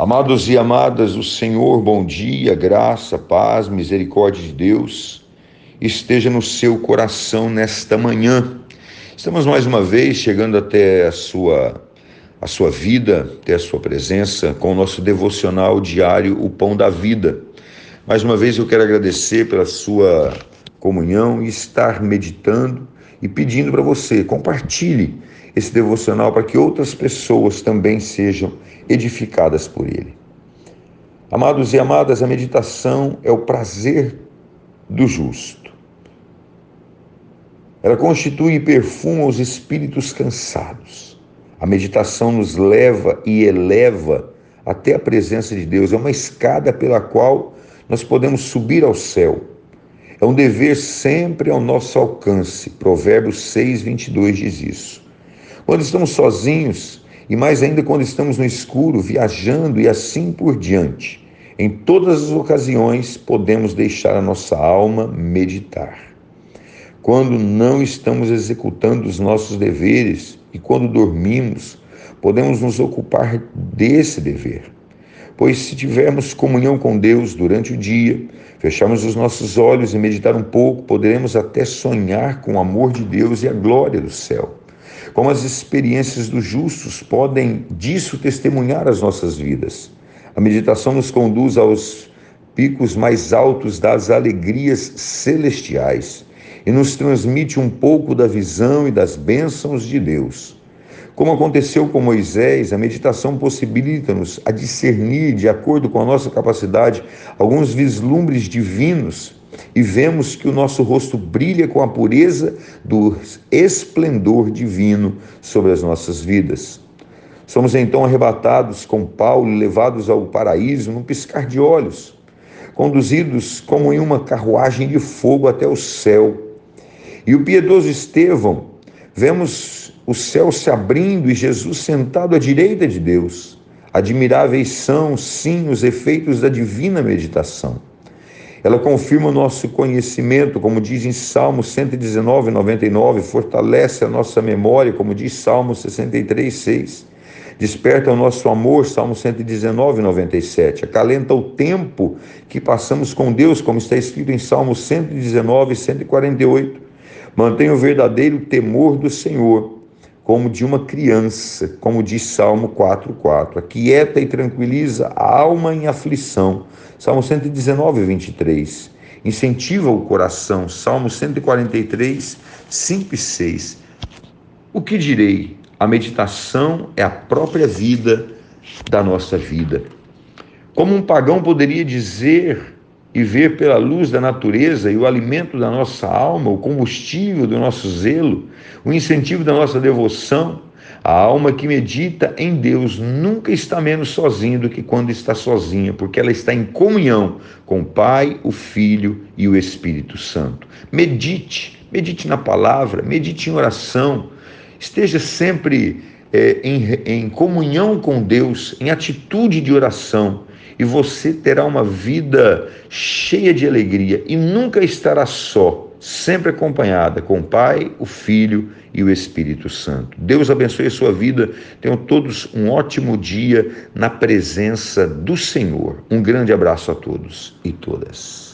Amados e amadas, o Senhor, bom dia, graça, paz, misericórdia de Deus esteja no seu coração nesta manhã. Estamos mais uma vez chegando até a sua a sua vida, até a sua presença com o nosso devocional diário O Pão da Vida. Mais uma vez eu quero agradecer pela sua comunhão e estar meditando e pedindo para você compartilhe esse devocional para que outras pessoas também sejam edificadas por ele. Amados e amadas, a meditação é o prazer do justo. Ela constitui e perfuma os espíritos cansados. A meditação nos leva e eleva até a presença de Deus. É uma escada pela qual nós podemos subir ao céu. É um dever sempre ao nosso alcance. Provérbios 6, 22 diz isso. Quando estamos sozinhos, e mais ainda quando estamos no escuro, viajando e assim por diante, em todas as ocasiões podemos deixar a nossa alma meditar. Quando não estamos executando os nossos deveres e quando dormimos, podemos nos ocupar desse dever. Pois se tivermos comunhão com Deus durante o dia, fecharmos os nossos olhos e meditar um pouco, poderemos até sonhar com o amor de Deus e a glória do céu. Como as experiências dos justos podem disso testemunhar as nossas vidas. A meditação nos conduz aos picos mais altos das alegrias celestiais e nos transmite um pouco da visão e das bênçãos de Deus. Como aconteceu com Moisés, a meditação possibilita-nos a discernir, de acordo com a nossa capacidade, alguns vislumbres divinos e vemos que o nosso rosto brilha com a pureza do esplendor divino sobre as nossas vidas. Somos então arrebatados com Paulo e levados ao paraíso num piscar de olhos, conduzidos como em uma carruagem de fogo até o céu. E o piedoso Estevão, vemos o céu se abrindo e Jesus sentado à direita de Deus. Admiráveis são, sim, os efeitos da divina meditação. Ela confirma o nosso conhecimento, como diz em Salmo 119, 99, fortalece a nossa memória, como diz Salmo 63, 6. Desperta o nosso amor, Salmo 119, 97. Acalenta o tempo que passamos com Deus, como está escrito em Salmo 119, 148. Mantém o verdadeiro temor do Senhor, como de uma criança, como diz Salmo 4:4. Aquieta e tranquiliza a alma em aflição. Salmo 119, 23. Incentiva o coração. Salmo 143, 5 e 6. O que direi? A meditação é a própria vida da nossa vida. Como um pagão poderia dizer e ver pela luz da natureza e o alimento da nossa alma, o combustível do nosso zelo, o incentivo da nossa devoção, a alma que medita em Deus nunca está menos sozinha do que quando está sozinha, porque ela está em comunhão com o Pai, o Filho e o Espírito Santo. Medite, medite na palavra, medite em oração, esteja sempre é, em, em comunhão com Deus, em atitude de oração e você terá uma vida cheia de alegria e nunca estará só, sempre acompanhada com o Pai, o Filho e o Espírito Santo. Deus abençoe a sua vida. Tenham todos um ótimo dia na presença do Senhor. Um grande abraço a todos e todas.